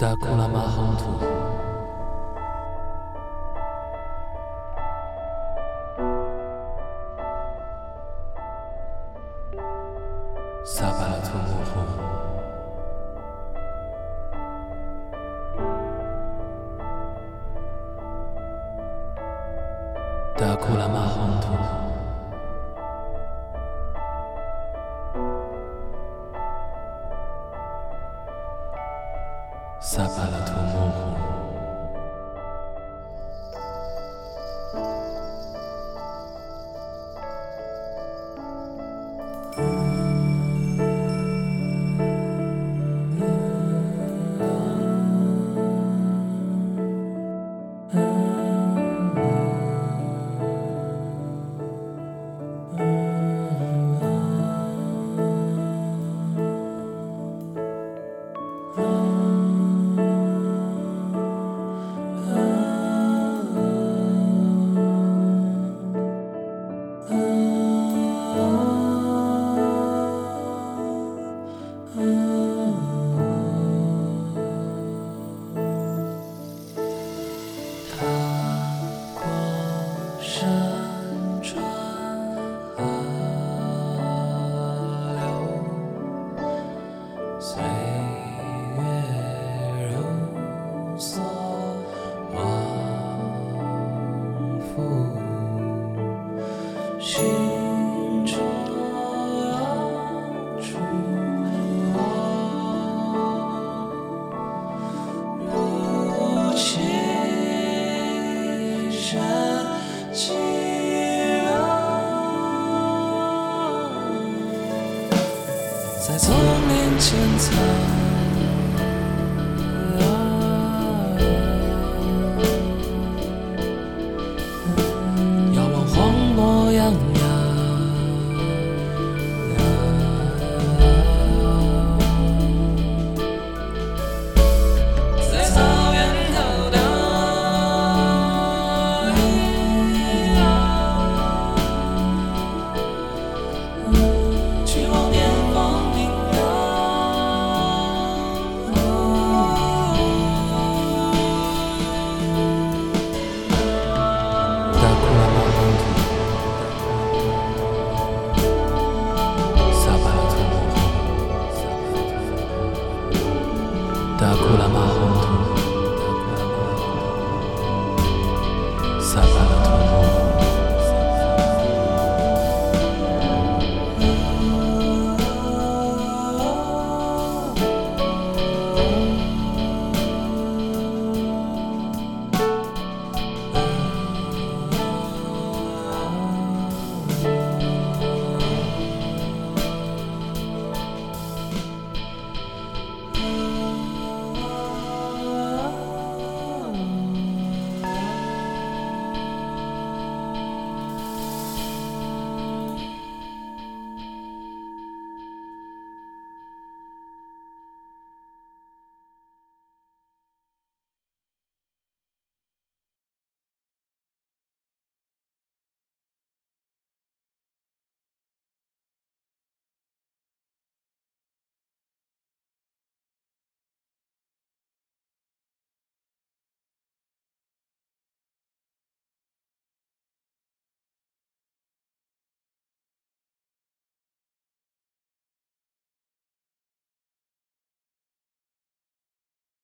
Dakon Lama Hantu. Dakula Mahantu. Dakula Mahantu. 哪怕拉托木在丛林间藏。达库拉玛宏图。